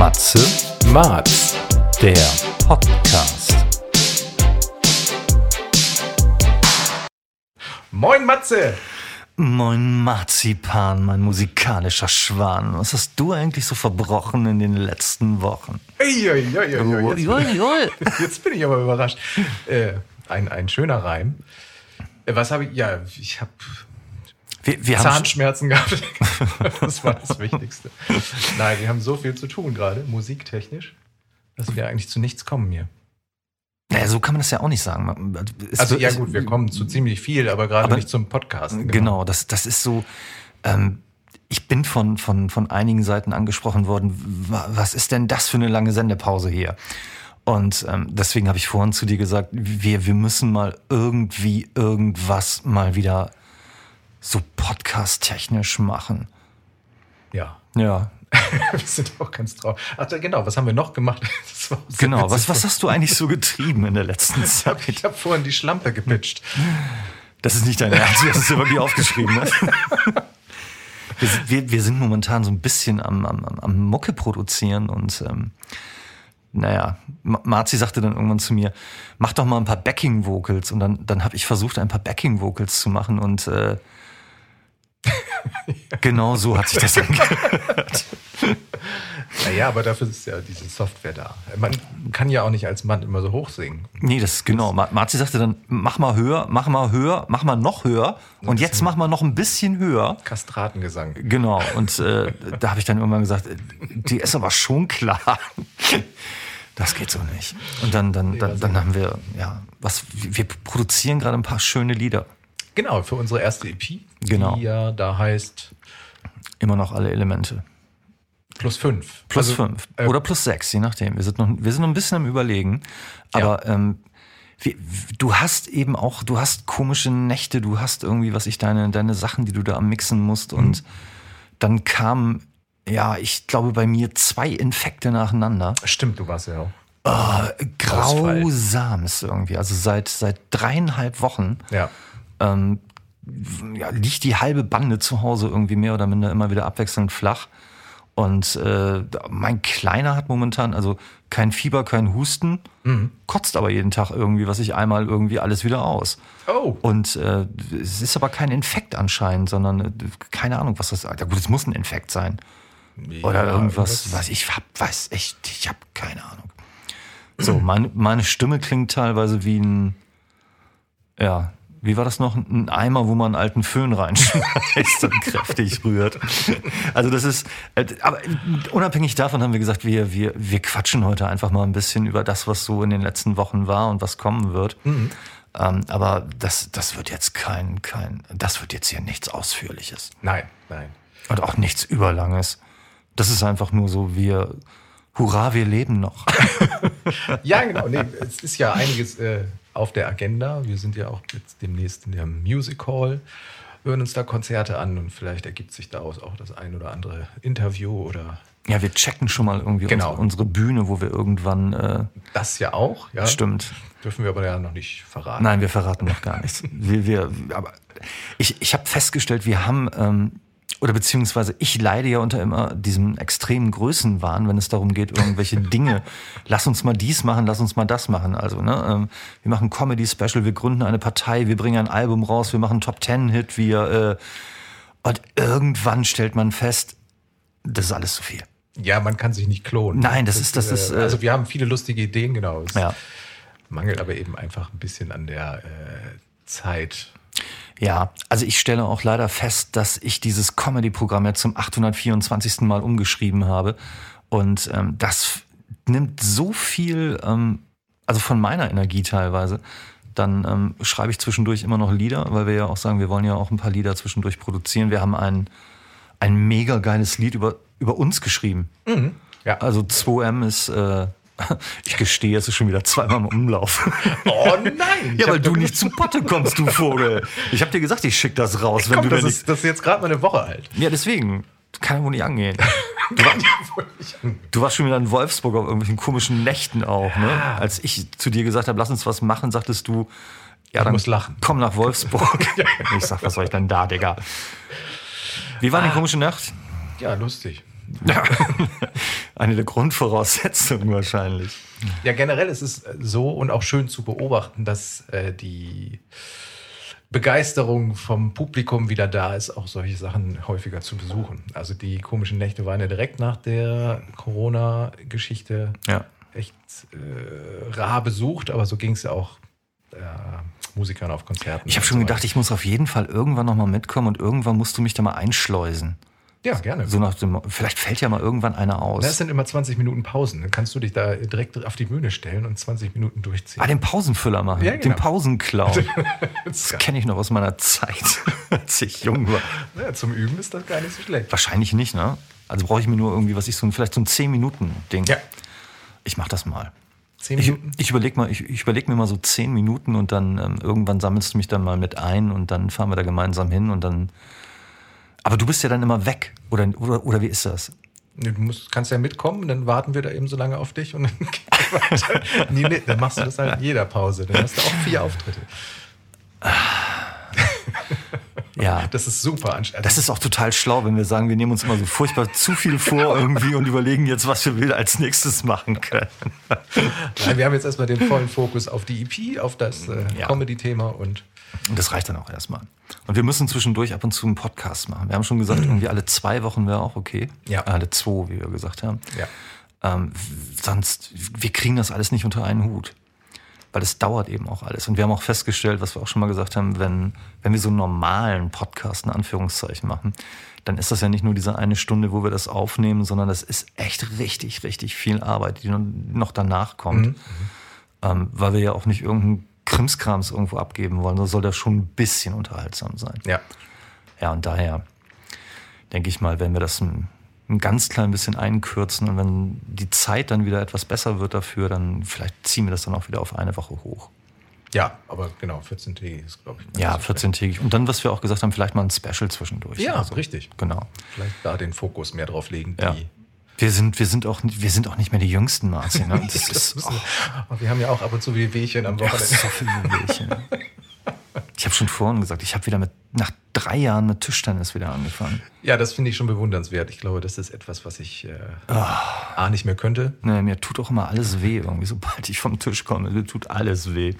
Matze, Mats, der Podcast. Moin Matze! Moin Marzipan, mein musikalischer Schwan. Was hast du eigentlich so verbrochen in den letzten Wochen? Uiuiuiui, jetzt, ui. jetzt bin ich aber überrascht. Äh, ein, ein schöner Reim. Äh, was habe ich? Ja, ich habe Wir, wir haben Zahnschmerzen gehabt. Das war das Wichtigste. Nein, wir haben so viel zu tun gerade, musiktechnisch, dass wir eigentlich zu nichts kommen hier. naja, so kann man das ja auch nicht sagen. Es Also ja gut, wir kommen zu ziemlich viel, aber gerade Aber- nicht zum Podcast. Genau, das, das ist so. Ähm, ich bin von, von, von einigen Seiten angesprochen worden, wa- was ist denn das für eine lange Sendepause hier? Und ähm, deswegen habe ich vorhin zu dir gesagt, wir, wir müssen mal irgendwie irgendwas mal wieder so podcast-technisch machen. Ja, Ja, wir sind auch ganz traurig. Ach genau, was haben wir noch gemacht? So genau. Was, was hast du eigentlich so getrieben in der letzten Zeit? Ich habe vorhin die Schlampe gepitcht. Das ist nicht dein Ernst, du hast es dir wirklich aufgeschrieben. Ne? Wir, sind- wir, wir sind momentan so ein bisschen am, am, am- Mucke produzieren und ähm, naja, Ma- Marzi sagte dann irgendwann zu mir, mach doch mal ein paar Backing-Vocals und dann, dann habe ich versucht, ein paar Backing-Vocals zu machen und äh, genau so hat sich das angehört. Naja, aber dafür ist ja diese Software da. Man kann ja auch nicht als Mann immer so hoch singen. Nee, das ist genau. Ma- Marzi sagte dann, mach mal höher, mach mal höher, mach mal noch höher und jetzt mach mal noch ein bisschen höher. Kastratengesang. Genau, und äh, da habe ich dann irgendwann gesagt, die ist aber schon klar. Das geht so nicht. Und dann, dann, dann, dann haben wir, ja, was, wir produzieren gerade ein paar schöne Lieder. Genau, für unsere erste EP. Genau. Die ja da heißt Immer noch alle Elemente. plus fünf. Plus Also, fünf. äh, Oder plus sechs, je nachdem. Wir sind noch, wir sind noch ein bisschen am Überlegen. Aber ähm, wir, du hast eben auch, du hast komische Nächte, du hast irgendwie, was ich, deine, deine Sachen, die du da am Mixen musst. Und dann kamen, ja, ich glaube, bei mir zwei Infekte nacheinander. Stimmt, du warst ja auch. Ausfall. Grausams irgendwie. Also seit, seit dreieinhalb Wochen Ja. Ähm, ja, liegt die halbe Bande zu Hause irgendwie mehr oder minder immer wieder abwechselnd flach. Und äh, mein Kleiner hat momentan also kein Fieber, kein Husten, kotzt aber jeden Tag irgendwie, was ich einmal irgendwie alles wieder aus. Oh. Und äh, es ist aber kein Infekt anscheinend, sondern äh, keine Ahnung, was das. Ja gut, es muss ein Infekt sein. Oder Ja, irgendwas, was ich hab, weiß echt, ich habe keine Ahnung. So, meine, meine Stimme klingt teilweise wie ein, ja, wie war das noch? Ein Eimer, wo man einen alten Föhn reinschmeißt und kräftig rührt. Also das ist, äh, aber unabhängig davon haben wir gesagt, wir, wir, wir quatschen heute einfach mal ein bisschen über das, was so in den letzten Wochen war und was kommen wird. Ähm, aber das, das wird jetzt kein, kein, das wird jetzt hier nichts Ausführliches. Nein, nein. Und auch nichts Überlanges. Das ist einfach nur so, wir, hurra, wir leben noch. Ja, genau. Nee, es ist ja einiges äh, auf der Agenda. Wir sind ja auch jetzt demnächst in der Music Hall, hören uns da Konzerte an und vielleicht ergibt sich daraus auch das ein oder andere Interview oder Ja, wir checken schon mal irgendwie Genau. unsere, unsere Bühne, wo wir irgendwann, äh, das ja auch. Ja. stimmt. Dürfen wir aber ja noch nicht verraten. Nein, wir verraten noch gar nichts. Wir, wir, aber ich, ich habe festgestellt, wir haben, ähm, oder beziehungsweise ich leide ja unter immer diesem extremen Größenwahn, wenn es darum geht, irgendwelche Dinge. Lass uns mal dies machen, lass uns mal das machen. Also, ne, ähm, wir machen Comedy-Special, wir gründen eine Partei, wir bringen ein Album raus, wir machen einen Top-Ten-Hit, wir, äh, und irgendwann stellt man fest, das ist alles zu viel. Ja, man kann sich nicht klonen. Nein, das ist- das äh, ist, äh, also wir haben viele lustige Ideen, genau. Es Ja. mangelt aber eben einfach ein bisschen an der äh, Zeit. Ja, also ich stelle auch leider fest, dass ich dieses Comedy-Programm jetzt zum 824. Mal umgeschrieben habe. Und ähm, das nimmt so viel, ähm, also von meiner Energie teilweise. Dann ähm, schreibe ich zwischendurch immer noch Lieder, weil wir ja auch sagen, wir wollen ja auch ein paar Lieder zwischendurch produzieren. Wir haben ein, ein mega geiles Lied über, über uns geschrieben. Ja. Also 2M ist, äh, ich gestehe, es ist schon wieder zweimal im Umlauf. Oh nein! Ja, weil du nicht zu Potte kommst, du Vogel. Ich hab dir gesagt, ich schick das raus, wenn Komm, du das, ist, das ist jetzt gerade mal eine Woche alt. Ja, deswegen. Kann ja wohl nicht angehen. Du, war, du warst schon wieder in Wolfsburg auf irgendwelchen komischen Nächten auch, ne? Als ich zu dir gesagt habe, lass uns was machen, sagtest du, ja, dann komm nach Wolfsburg. ich sag, was soll ich denn da, Digga? Wie war die komische Nacht? Ja, lustig. Ja. Eine der Grundvoraussetzungen wahrscheinlich. Ja, generell ist es so und auch schön zu beobachten, dass äh, die Begeisterung vom Publikum wieder da ist, auch solche Sachen häufiger zu besuchen. Also die komischen Nächte waren ja direkt nach der Corona-Geschichte Ja. echt äh, rar besucht, aber so ging es ja auch äh, Musikern auf Konzerten. Ich habe schon gedacht, ich muss auf jeden Fall irgendwann nochmal mitkommen und irgendwann musst du mich da mal einschleusen. Ja, gerne. So nach dem, vielleicht fällt ja mal irgendwann einer aus. Das sind immer 20 Minuten Pausen. Dann kannst du dich da direkt auf die Bühne stellen und 20 Minuten durchziehen. Ah, den Pausenfüller machen. Ja, genau. Den Pausenclown. Das kenne ich noch aus meiner Zeit, als ich jung war. ja, zum Üben ist das gar nicht so schlecht. Wahrscheinlich nicht, ne? Also brauche ich mir nur irgendwie, was ich so, ein- vielleicht so ein 10-Minuten-Ding. Ja, Ich mache das mal. 10 Ich, Minuten. ich überlege mal, ich, ich überleg mir mal so 10 Minuten und dann ähm, irgendwann sammelst du mich dann mal mit ein und dann fahren wir da gemeinsam hin und dann. Aber du bist ja dann immer weg. Oder, oder, oder wie ist das? Du musst, kannst ja mitkommen, dann warten wir da eben so lange auf dich und dann, nee, nee, dann machst du das halt in jeder Pause. Dann hast du auch vier Auftritte. Ja. Das ist super anstrengend. Das ist auch total schlau, wenn wir sagen, wir nehmen uns immer so furchtbar zu viel vor irgendwie und überlegen jetzt, was wir will als nächstes machen können. Nein, wir haben jetzt erstmal den vollen Fokus auf die EP, auf das äh, Ja. Comedy-Thema und Und das reicht dann auch erstmal. Und wir müssen zwischendurch ab und zu einen Podcast machen. Wir haben schon gesagt, irgendwie alle zwei Wochen wäre auch okay. Ja. Alle zwei, wie wir gesagt haben. ja. Ähm, sonst, wir kriegen das alles nicht unter einen Hut. Weil es dauert eben auch alles. Und wir haben auch festgestellt, was wir auch schon mal gesagt haben, wenn, wenn wir so einen normalen Podcast in Anführungszeichen machen, dann ist das ja nicht nur diese eine Stunde, wo wir das aufnehmen, sondern das ist echt richtig, richtig viel Arbeit, die noch danach kommt. Ähm, weil wir ja auch nicht irgendeinen Krimskrams irgendwo abgeben wollen, sondern soll das schon ein bisschen unterhaltsam sein. Ja. Ja, und daher denke ich mal, wenn wir das ein, ein ganz klein bisschen einkürzen und wenn die Zeit dann wieder etwas besser wird dafür, dann vielleicht ziehen wir das dann auch wieder auf eine Woche hoch. Ja, aber genau, 14 Tage ist, glaube ich. Ja, nicht so 14-tägig. Und dann, was wir auch gesagt haben, vielleicht mal ein Special zwischendurch. Ja, Also, richtig. Genau. Vielleicht da den Fokus mehr drauf legen. Ja. Wir sind, wir sind auch, nicht- wir sind auch nicht mehr die Jüngsten, Martin. Ne? Das das ist, müssen, wir. haben ja auch ab und zu wie Wehchen am Wochenende. so viele Wehwehchen. Ich habe schon vorhin gesagt, ich habe wieder mit, nach drei Jahren mit Tischtennis wieder angefangen. Ja, das finde ich schon bewundernswert. Ich glaube, das ist etwas, was ich äh, A nicht mehr könnte. Nee, mir tut auch immer alles weh, irgendwie, sobald ich vom Tisch komme. Mir tut alles weh.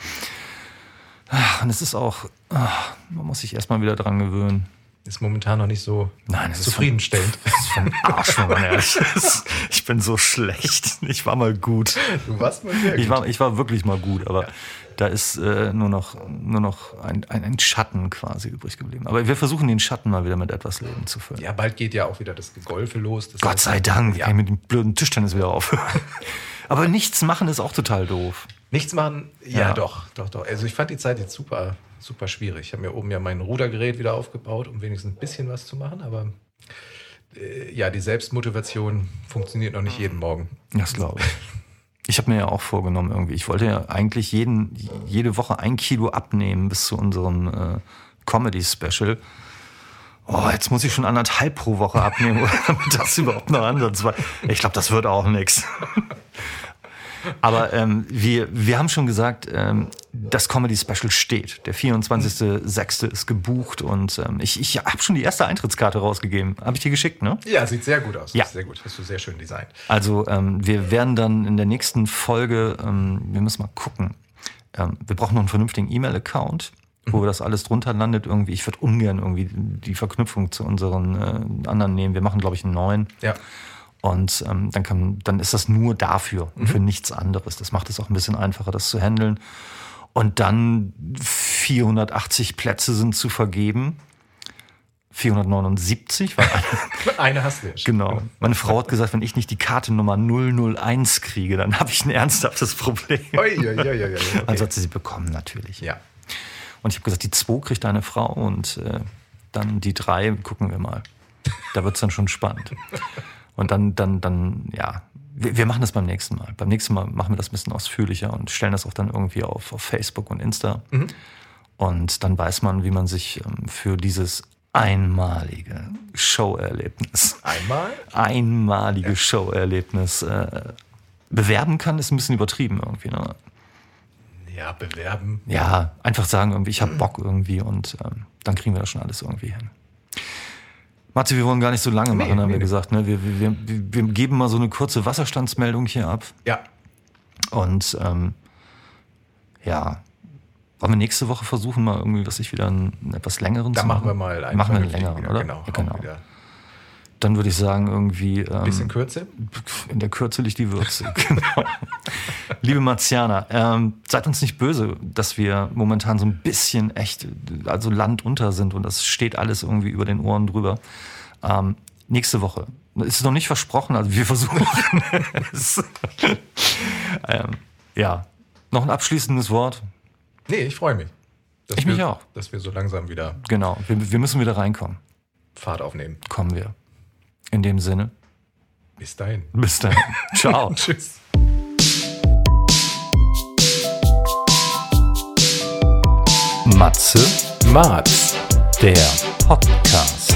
Ach, Und es ist auch, ach, man muss sich erstmal wieder dran gewöhnen. Ist momentan noch nicht so Nein, zufriedenstellend. Das ist für ein Arsch, wenn man ehrlich ist. Ich bin so schlecht. Ich war mal gut. Du warst mal sehr Ich gut. war, ich war wirklich mal gut, aber da ist äh, nur noch, nur noch ein, ein, ein Schatten quasi übrig geblieben. Aber wir versuchen den Schatten mal wieder mit etwas Leben zu füllen. Ja, bald geht ja auch wieder das Golfe los. Das Gott heißt, sei Dank, Ja. ich mit dem blöden Tischtennis wieder aufhören. aber nichts machen ist auch total doof. Nichts machen? Ja, Ja. doch, doch, doch. Also ich fand die Zeit jetzt super, super schwierig. Ich habe mir oben ja mein Rudergerät wieder aufgebaut, um wenigstens ein bisschen was zu machen, aber äh, ja, die Selbstmotivation funktioniert noch nicht jeden Morgen. Das glaube ich. Ich habe mir ja auch vorgenommen irgendwie. Ich wollte ja eigentlich jeden, jede Woche ein Kilo abnehmen bis zu unserem äh, Comedy-Special. Oh, jetzt muss ich schon anderthalb pro Woche abnehmen, damit das überhaupt noch ansatzweise. Ich glaube, das wird auch nichts. Aber ähm, wir, wir haben schon gesagt, ähm, das Comedy-Special steht. Der 24.06. ist gebucht und ähm, ich, ich habe schon die erste Eintrittskarte rausgegeben. Habe ich dir geschickt, ne? Ja, sieht sehr gut aus. Ja. Sehr gut. Hast du sehr schön designt. Also ähm, wir werden dann in der nächsten Folge, ähm, wir müssen mal gucken, ähm, wir brauchen noch einen vernünftigen E-Mail-Account, wo das alles drunter landet irgendwie. Ich würde ungern irgendwie die Verknüpfung zu unseren äh, anderen nehmen. Wir machen, glaube ich, einen neuen. Ja. Und ähm, dann, kann, dann ist das nur dafür und für nichts anderes. Das macht es auch ein bisschen einfacher, das zu handeln. Und dann 480 Plätze sind zu vergeben. 479, weil Eine hast du ja schon. Genau. Meine Frau hat gesagt, wenn ich nicht die Karte Nummer 001 kriege, dann habe ich ein ernsthaftes Problem. Ui, ui, ui, ui. Okay. Also hat sie sie bekommen, natürlich. Ja. Und ich habe gesagt, die 2 kriegt eine Frau und äh, dann die 3 gucken wir mal. Da wird es dann schon spannend. Und dann, dann, dann, ja, wir, wir machen das beim nächsten Mal. Beim nächsten Mal machen wir das ein bisschen ausführlicher und stellen das auch dann irgendwie auf, auf Facebook und Insta. Und dann weiß man, wie man sich ähm, für dieses einmalige Showerlebnis Einmal? einmalige Showerlebnis äh, bewerben kann, ist ein bisschen übertrieben irgendwie. Ne? Ja, bewerben. Ja, einfach sagen, irgendwie, ich habe Bock irgendwie und ähm, dann kriegen wir das schon alles irgendwie hin. Matze, wir wollen gar nicht so lange Nee, machen, haben nee, wir nee. gesagt. Ne? Wir, wir, wir, geben mal so eine kurze Wasserstandsmeldung hier ab. Ja, Und ähm, ja, wollen wir nächste Woche versuchen, mal irgendwie, was ich wieder einen, einen etwas längeren da zu machen wir mal einen Machen wir einen längeren, wieder, oder? Genau, Ja, genau. Dann würde ich sagen, irgendwie. Ähm, Bisschen Kürze. in der Kürze liegt die Würze. genau. Liebe Marzianer, ähm, seid uns nicht böse, dass wir momentan so ein bisschen echt, also Land unter sind und das steht alles irgendwie über den Ohren drüber. Ähm, nächste Woche. Ist noch nicht versprochen, also wir versuchen es. ähm, ja, noch ein abschließendes Wort. Nee, ich freue mich. Dass Ich wir, mich auch. Dass wir so langsam wieder Genau, wir, wir müssen wieder reinkommen. Fahrt aufnehmen. Kommen wir. In dem Sinne, Bis dahin. bis dann. Ciao. Tschüss. Matze, Mats. der Podcast.